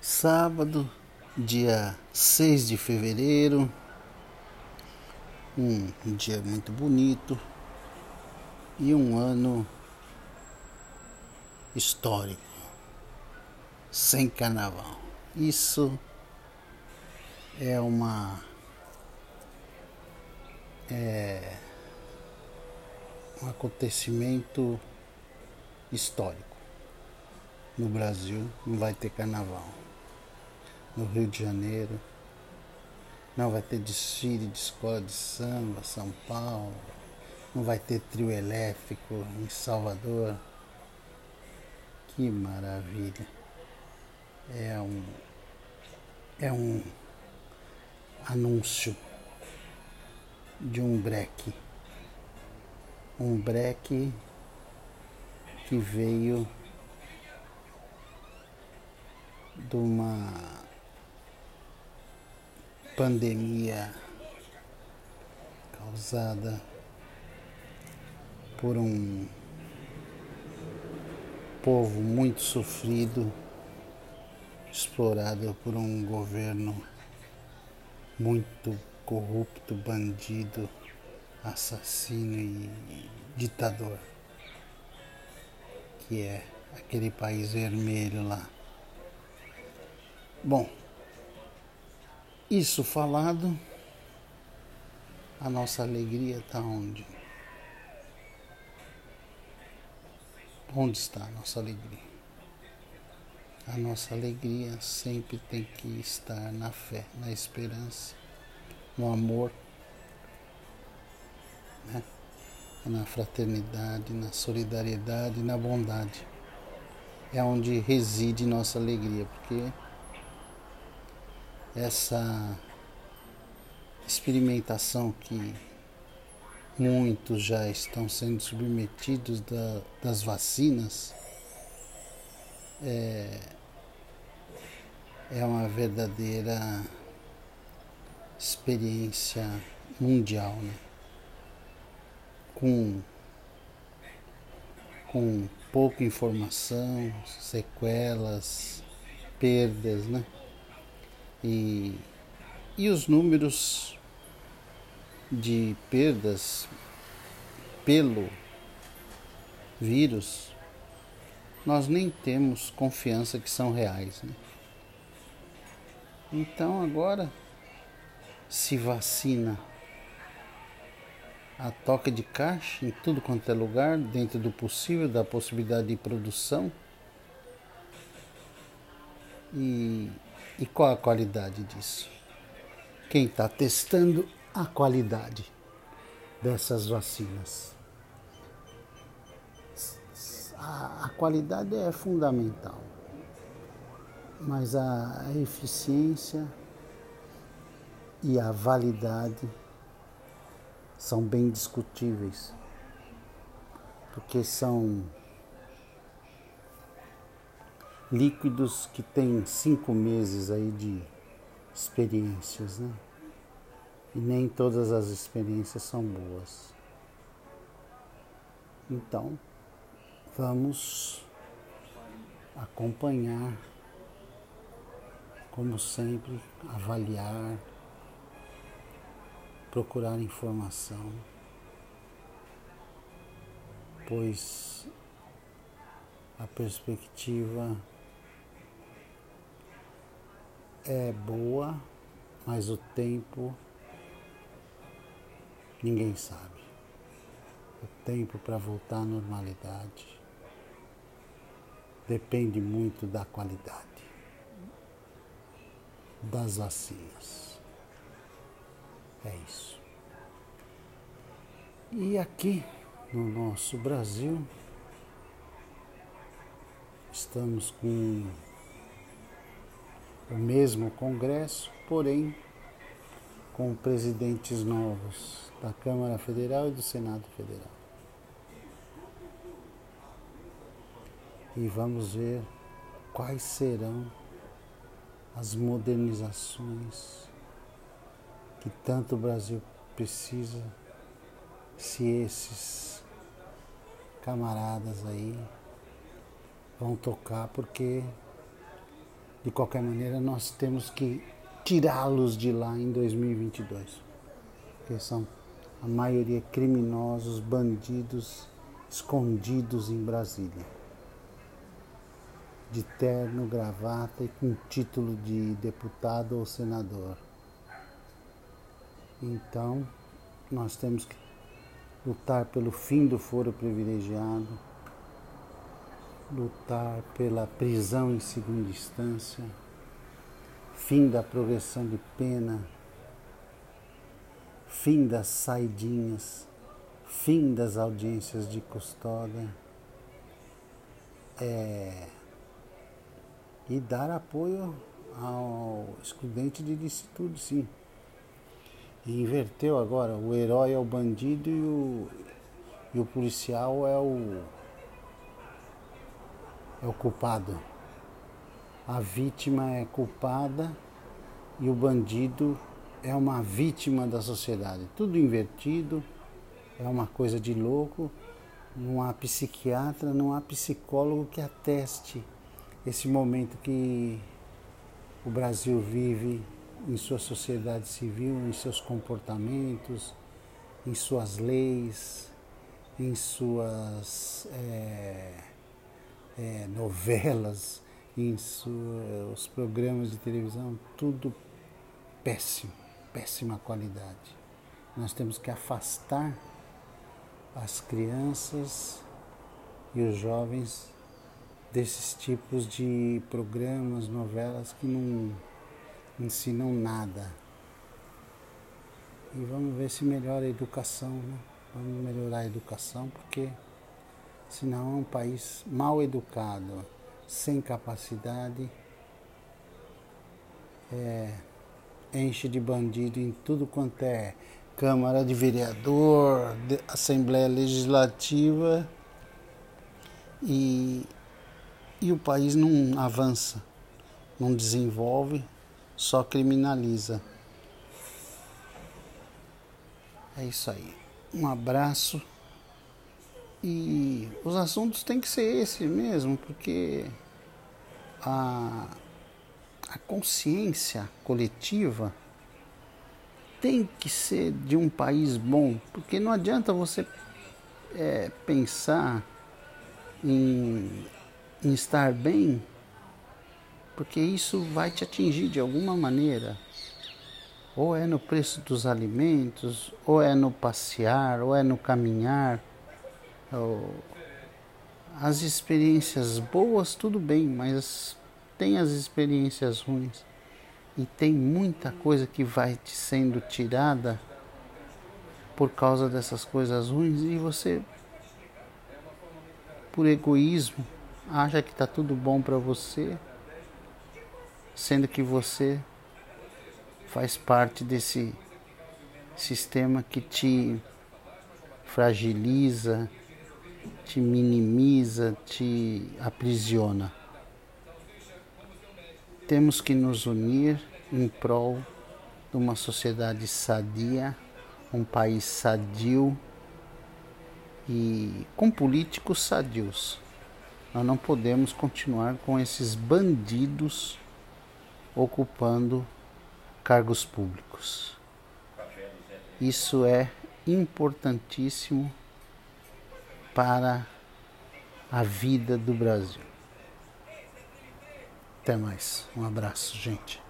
Sábado, dia 6 de fevereiro, um, dia muito bonito e um ano histórico, sem carnaval. Isso é uma é um acontecimento histórico. No Brasil não vai ter carnaval no Rio de Janeiro. Não vai ter desfile de escola de samba, São Paulo. Não vai ter trio elétrico em Salvador. Que maravilha. É um é um anúncio de um breque. Um breque que veio de uma pandemia causada por um povo muito sofrido, explorado por um governo muito corrupto, bandido, assassino e ditador, que é aquele país vermelho lá. Bom, isso falado, a nossa alegria está onde? Onde está a nossa alegria? A nossa alegria sempre tem que estar na fé, na esperança, no amor, né? na fraternidade, na solidariedade, na bondade. É onde reside nossa alegria, porque essa experimentação que muitos já estão sendo submetidos da, das vacinas é, é uma verdadeira experiência mundial, né? com, com pouca informação, sequelas, perdas, né? E, e os números de perdas pelo vírus, nós nem temos confiança que são reais. Né? Então agora se vacina a toca de caixa em tudo quanto é lugar, dentro do possível, da possibilidade de produção. E e qual a qualidade disso? Quem está testando a qualidade dessas vacinas? A, qualidade é fundamental, mas a eficiência e a validade são bem discutíveis, porque são líquidos que têm cinco meses aí de experiências, né? E nem todas as experiências são boas. Então, vamos acompanhar, como sempre, avaliar, procurar informação, pois a perspectiva é boa, mas o tempo ninguém sabe. O tempo para voltar à normalidade depende muito da qualidade das vacinas. É isso. E aqui no nosso Brasil, estamos com o mesmo Congresso, porém com presidentes novos da Câmara Federal e do Senado Federal. E vamos ver quais serão as modernizações que tanto o Brasil precisa se esses camaradas aí vão tocar porque De qualquer maneira, nós temos que tirá-los de lá em 2022, porque são a maioria criminosos, bandidos escondidos em Brasília, de terno, gravata e com título de deputado ou senador. Então, nós temos que lutar pelo fim do foro privilegiado, lutar pela prisão em segunda instância, fim da progressão de pena, fim das saidinhas, fim das audiências de custódia é, e dar apoio ao excludente de licitude, sim. E inverteu agora, o herói é o bandido e o, e o policial é o, é o culpado. A vítima é culpada e o bandido é uma vítima da sociedade. Tudo invertido, é uma coisa de louco. Não há psiquiatra, não há psicólogo que ateste esse momento que o Brasil vive em sua sociedade civil, em seus comportamentos, em suas leis, em suas é, é, novelas, em seus programas de televisão, tudo péssimo péssima qualidade. Nós temos que afastar as crianças e os jovens desses tipos de programas, novelas que não ensinam nada. E vamos ver se melhora a educação, né? Vamos melhorar a educação, porque senão é um país mal educado, sem capacidade. É, enche de bandido em tudo quanto é Câmara de Vereador, de Assembleia Legislativa e, e o país não avança, não desenvolve, só criminaliza. É isso aí. Um abraço. E os assuntos têm que ser esse mesmo, porque a a consciência coletiva tem que ser de um país bom, porque não adianta você é, pensar em, em estar bem, porque isso vai te atingir de alguma maneira. Ou é no preço dos alimentos, ou é no passear, ou é no caminhar. Ou... As experiências boas, tudo bem, mas tem as experiências ruins. E tem muita coisa que vai te sendo tirada por causa dessas coisas ruins e você por egoísmo acha que está tudo bom para você, sendo que você faz parte desse sistema que te fragiliza, te minimiza, te aprisiona. Temos que nos unir em prol de uma sociedade sadia, um país sadio e com políticos sadios. Nós não podemos continuar com esses bandidos ocupando cargos públicos. Isso é importantíssimo para a vida do Brasil. Até mais. Um abraço, gente.